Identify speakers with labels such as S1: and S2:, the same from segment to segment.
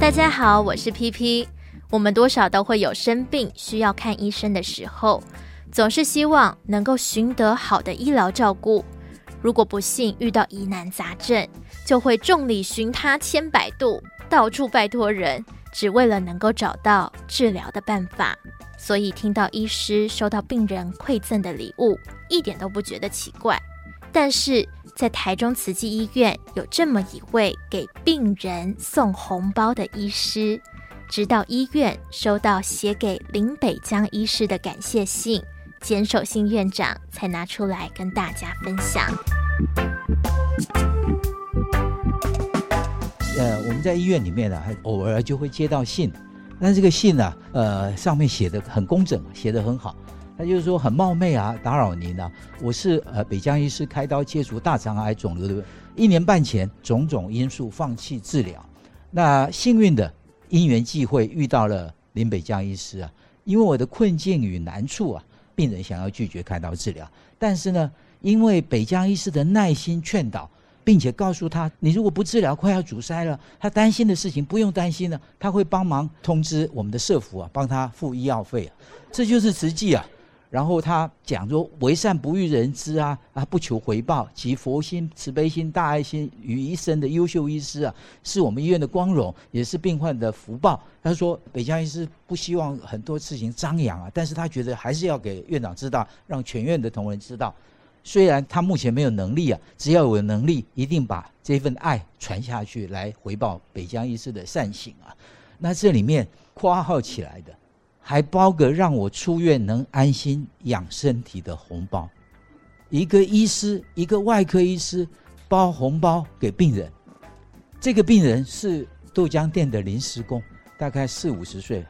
S1: 大家好，我是 PP。我们多少都会有生病需要看医生的时候，总是希望能够寻得好的医疗照顾。如果不幸遇到疑难杂症，就会众里寻他千百度，到处拜托人，只为了能够找到治疗的办法。所以听到医师收到病人馈赠的礼物，一点都不觉得奇怪。但是在台中慈济医院有这么一位给病人送红包的医师，直到医院收到写给林北江医师的感谢信，简守信院长才拿出来跟大家分享。
S2: 呃，我们在医院里面呢，还偶尔就会接到信。那这个信呢、呃，上面写的很工整，写的很好。他就是说很冒昧啊，打扰您啊，我是呃北江医师开刀切除大肠癌肿瘤的，一年半前种种因素放弃治疗，那幸运的因缘际会遇到了林北江医师啊，因为我的困境与难处啊，病人想要拒绝开刀治疗，但是呢，因为北江医师的耐心劝导。并且告诉他，你如果不治疗，快要阻塞了。他担心的事情不用担心了，他会帮忙通知我们的社福啊，帮他付医药费啊。这就是慈济啊。然后他讲说，为善不欲人知啊，啊不求回报，集佛心、慈悲心、大爱心于一身的优秀医师啊，是我们医院的光荣，也是病患的福报。他说，北江医师不希望很多事情张扬啊，但是他觉得还是要给院长知道，让全院的同仁知道。虽然他目前没有能力啊，只要有能力，一定把这份爱传下去，来回报北江医师的善行啊。那这里面括号起来的，还包个让我出院能安心养身体的红包。一个医师，一个外科医师包红包给病人。这个病人是豆浆店的临时工，大概四五十岁，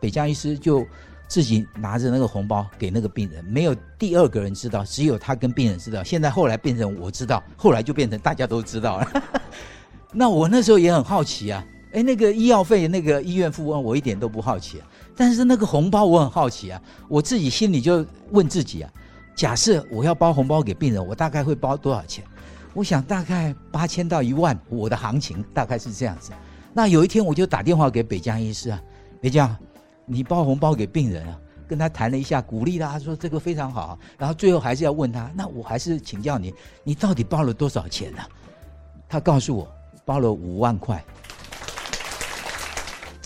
S2: 北江医师就。自己拿着那个红包给那个病人，没有第二个人知道，只有他跟病人知道。现在后来变成我知道，后来就变成大家都知道了。那我那时候也很好奇啊，哎，那个医药费那个医院负担我一点都不好奇啊，但是那个红包我很好奇啊，我自己心里就问自己啊，假设我要包红包给病人，我大概会包多少钱？我想大概八千到一万，我的行情大概是这样子。那有一天我就打电话给北江医师啊，北江。你包红包给病人啊，跟他谈了一下，鼓励他说这个非常好，然后最后还是要问他，那我还是请教你，你到底包了多少钱呢？他告诉我包了五万块。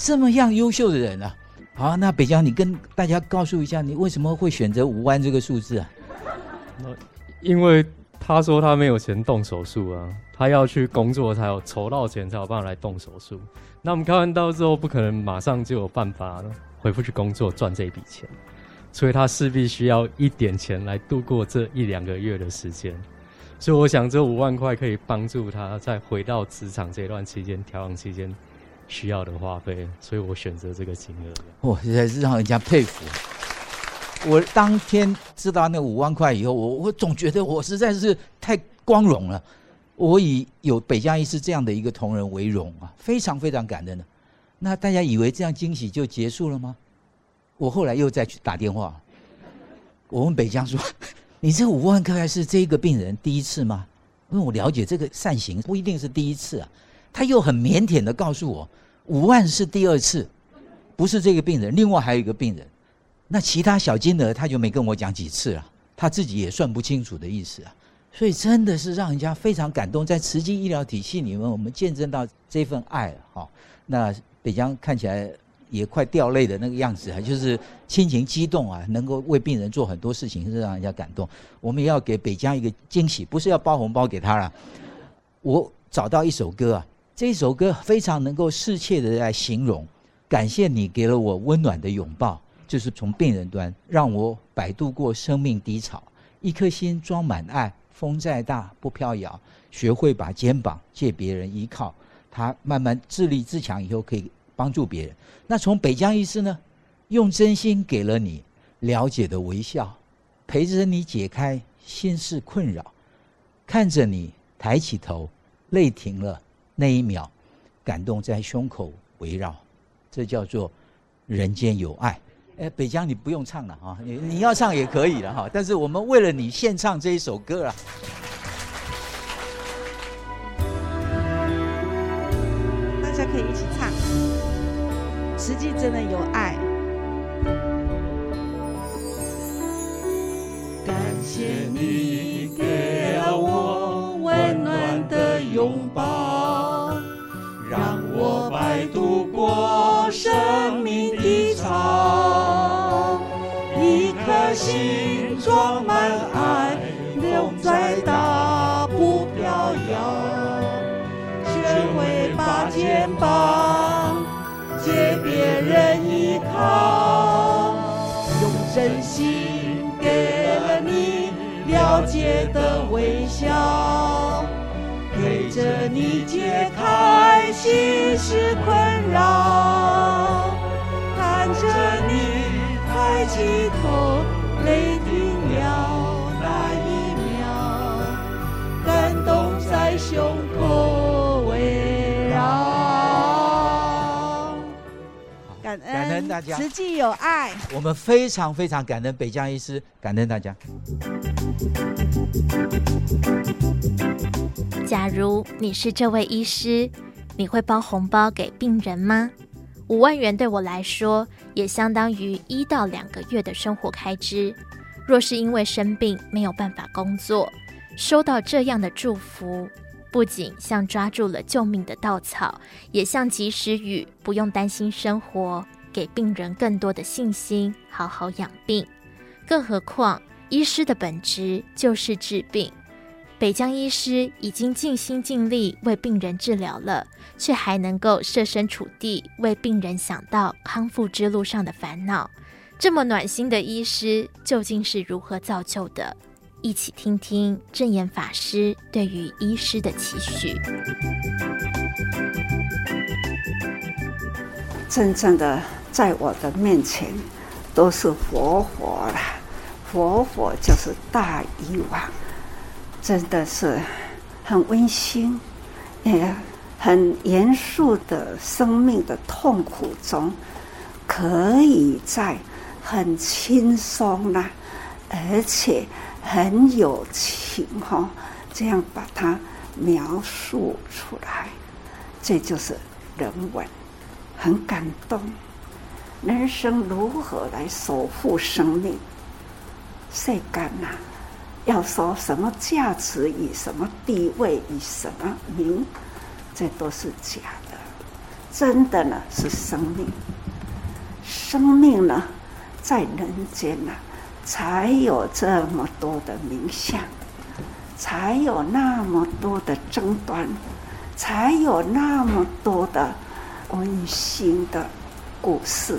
S2: 这么样优秀的人啊，好，那北江你跟大家告诉一下，你为什么会选择五万这个数字啊？
S3: 那因为他说他没有钱动手术啊，他要去工作才有筹到钱才有办法来动手术。那我们开完刀之后，不可能马上就有办法。回复去工作赚这一笔钱，所以他势必需要一点钱来度过这一两个月的时间。所以我想这五万块可以帮助他在回到职场这段期间调养期间需要的花费，所以我选择这个金额。
S2: 哇，实在是让人家佩服。我当天知道那五万块以后，我我总觉得我实在是太光荣了。我以有北江医师这样的一个同仁为荣啊，非常非常感恩的。那大家以为这样惊喜就结束了吗？我后来又再去打电话，我问北江说：“ 你这五万块是这个病人第一次吗？”因为我了解这个善行不一定是第一次啊。他又很腼腆的告诉我，五万是第二次，不是这个病人，另外还有一个病人。那其他小金额他就没跟我讲几次了，他自己也算不清楚的意思啊。所以真的是让人家非常感动，在慈济医疗体系里面，我们见证到这份爱哈。那。北江看起来也快掉泪的那个样子啊，就是亲情激动啊，能够为病人做很多事情，是让人家感动。我们也要给北江一个惊喜，不是要包红包给他了。我找到一首歌啊，这首歌非常能够适切的来形容，感谢你给了我温暖的拥抱，就是从病人端让我摆渡过生命低潮，一颗心装满爱，风再大不飘摇，学会把肩膀借别人依靠。他慢慢自立自强以后，可以帮助别人。那从北江医师呢，用真心给了你了解的微笑，陪着你解开心事困扰，看着你抬起头，泪停了那一秒，感动在胸口围绕。这叫做人间有爱。哎，北江你不用唱了啊，你你要唱也可以了哈。但是我们为了你献唱这一首歌啊。
S4: 可以一起唱。实际真的有爱，感谢你给了我温暖的拥抱，膀借别人依靠，用真心给了你了解的微笑，陪着你解开心事困扰，看着你抬起恩
S2: 感恩大家，
S4: 慈济有爱，
S2: 我们非常非常感恩北江医师，感恩大家。
S1: 假如你是这位医师，你会包红包给病人吗？五万元对我来说，也相当于一到两个月的生活开支。若是因为生病没有办法工作，收到这样的祝福。不仅像抓住了救命的稻草，也像及时雨，不用担心生活，给病人更多的信心，好好养病。更何况，医师的本职就是治病。北江医师已经尽心尽力为病人治疗了，却还能够设身处地为病人想到康复之路上的烦恼。这么暖心的医师，究竟是如何造就的？一起听听证严法师对于医师的期许。
S5: 真正的在我的面前都是活佛了，活佛就是大医王，真的是很温馨，也很严肃的生命的痛苦中，可以在很轻松啦，而且。很有情哈，这样把它描述出来，这就是人文，很感动。人生如何来守护生命？世间呐，要说什么价值与什么地位与什么名，这都是假的。真的呢是生命，生命呢在人间呐。才有这么多的名相，才有那么多的争端，才有那么多的温馨的故事。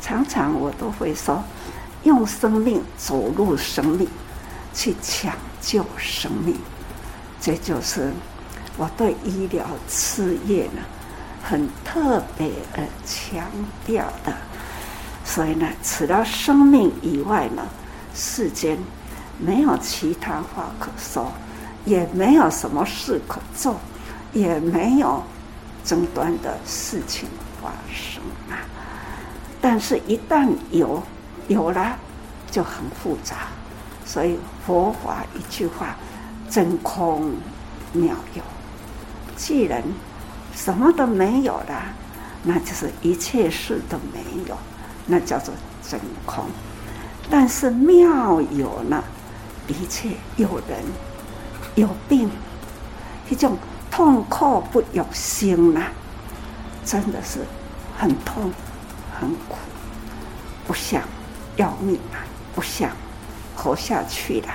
S5: 常常我都会说，用生命走入生命，去抢救生命。这就是我对医疗事业呢，很特别的强调的。所以呢，除了生命以外呢，世间没有其他话可说，也没有什么事可做，也没有争端的事情发生啊。但是，一旦有有了，就很复杂。所以佛法一句话：真空妙有。既然什么都没有了，那就是一切事都没有。那叫做真空，但是妙有呢，一切有人有病，一种痛苦不欲生呐，真的是很痛很苦，不想要命了，不想活下去了，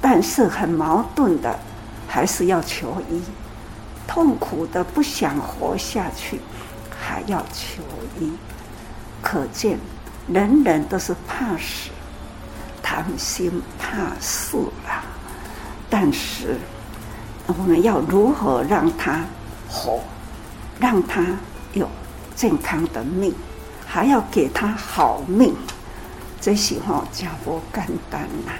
S5: 但是很矛盾的，还是要求医，痛苦的不想活下去，还要求医。可见，人人都是怕死、贪心怕死啊。但是，我们要如何让他活，让他有健康的命，还要给他好命？这时候家不简单呐。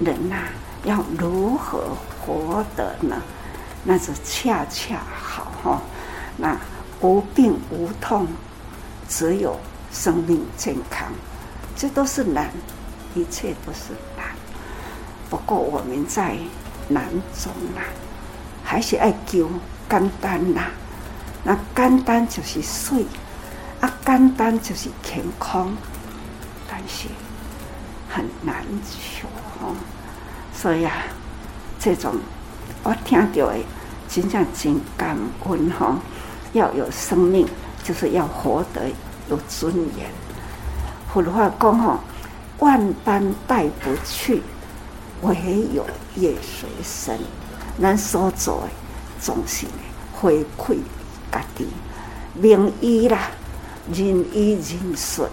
S5: 人呐、啊，要如何活得呢？那是恰恰好哈。那无病无痛。只有生命健康，这都是难，一切都是难。不过我们在难中啊，还是爱求简单呐。那简单就是水，啊，简单就是健康，但是很难求哦。所以啊，这种我听到的，真正真感恩哈。要有生命，就是要活得有尊严。佛法讲吼，万般带不去，唯有业随身。咱所做的总是回馈家己，名医啦，仁医仁术，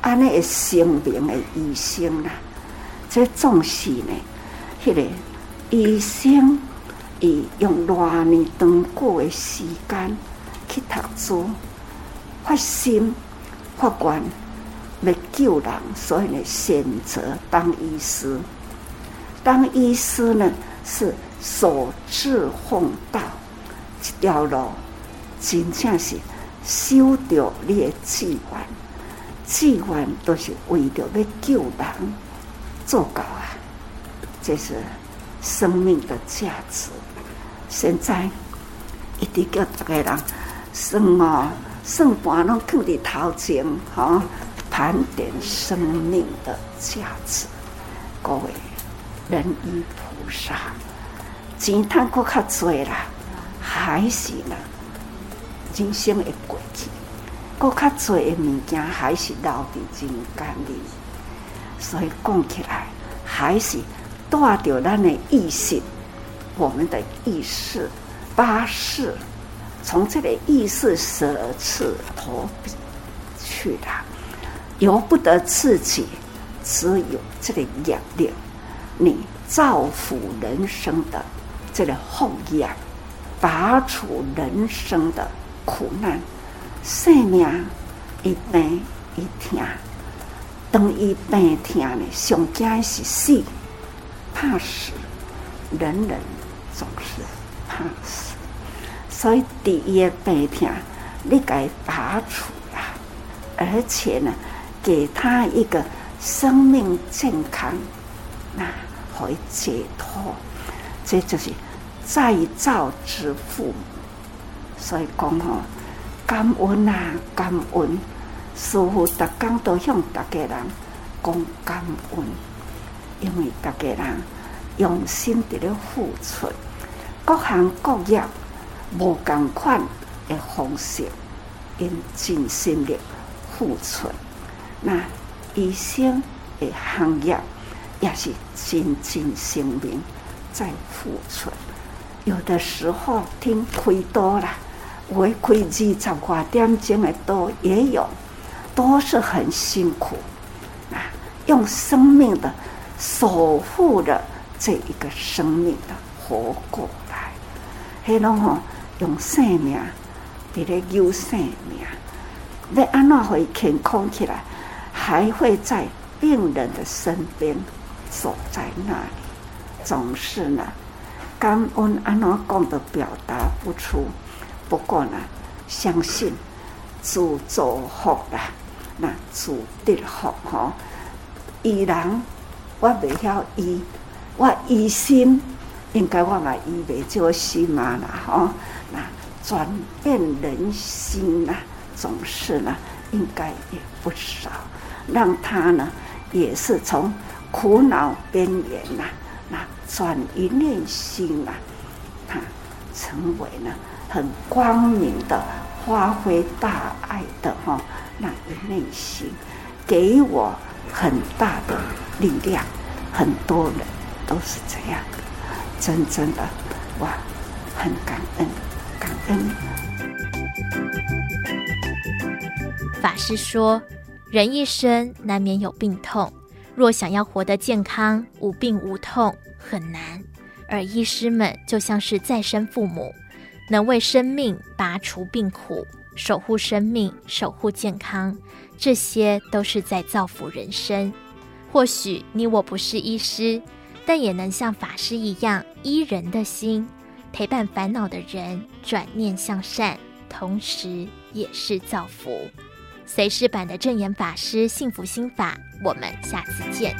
S5: 安尼生命的医生啦，这总是呢，迄个医生伊用偌年长久的时间去读书，发心发愿要救人，所以呢选择当医师。当医师呢是。守志奉道，这条路真正是修着你的志愿，志愿都是为着要救人做到啊！这是生命的价值。现在一直叫这个人算哦，算盘拢放伫头前，哈，盘点生命的价值。各位仁医菩萨。钱赚佫较多啦，还是呢？人生会过去，佫较多的物件还是留伫人间里。所以讲起来，还是带着咱的意识，我们的意识八识，从这个意识舍次投笔去了，由不得自己，只有这个业力，你造福人生的。这个弘扬，拔除人生的苦难，生命一病一痛，当伊病痛呢，上惊是死，怕死，人人总是怕死，所以第一个病痛，你该拔除了，而且呢，给他一个生命健康，那可以解脱，这就是。再造之父母，所以讲吼，感恩啊，感恩！师傅逐工都向大家人讲感恩，因为大家人用心伫咧付出，各行各业无共款的方式，用尽心力付出。那医生的行业也是尽尽生命在付出。有的时候听亏多了，我开二十多点钟的多也有，都是很辛苦啊，用生命的守护着这一个生命的活过来，还能吼用生命给他救生命，要安怎会健康起来，还会在病人的身边守在那里，总是呢。感恩安怎讲都表达不出，不过呢，相信自造福啦，那自得福吼。医人我未晓医，我医心应该我嘛医未少心嘛啦哈。那转变人心呐，总是呢，应该也不少，让他呢也是从苦恼边缘呐。那转一念心啊，他成为呢很光明的发挥大爱的哈，那个内心给我很大的力量，很多人都是这样的，真正的哇，很感恩，感恩。
S1: 法师说，人一生难免有病痛。若想要活得健康、无病无痛，很难。而医师们就像是再生父母，能为生命拔除病苦，守护生命，守护健康，这些都是在造福人生。或许你我不是医师，但也能像法师一样，医人的心，陪伴烦恼的人转念向善，同时也是造福。随时版的证言法师幸福心法，我们下次见。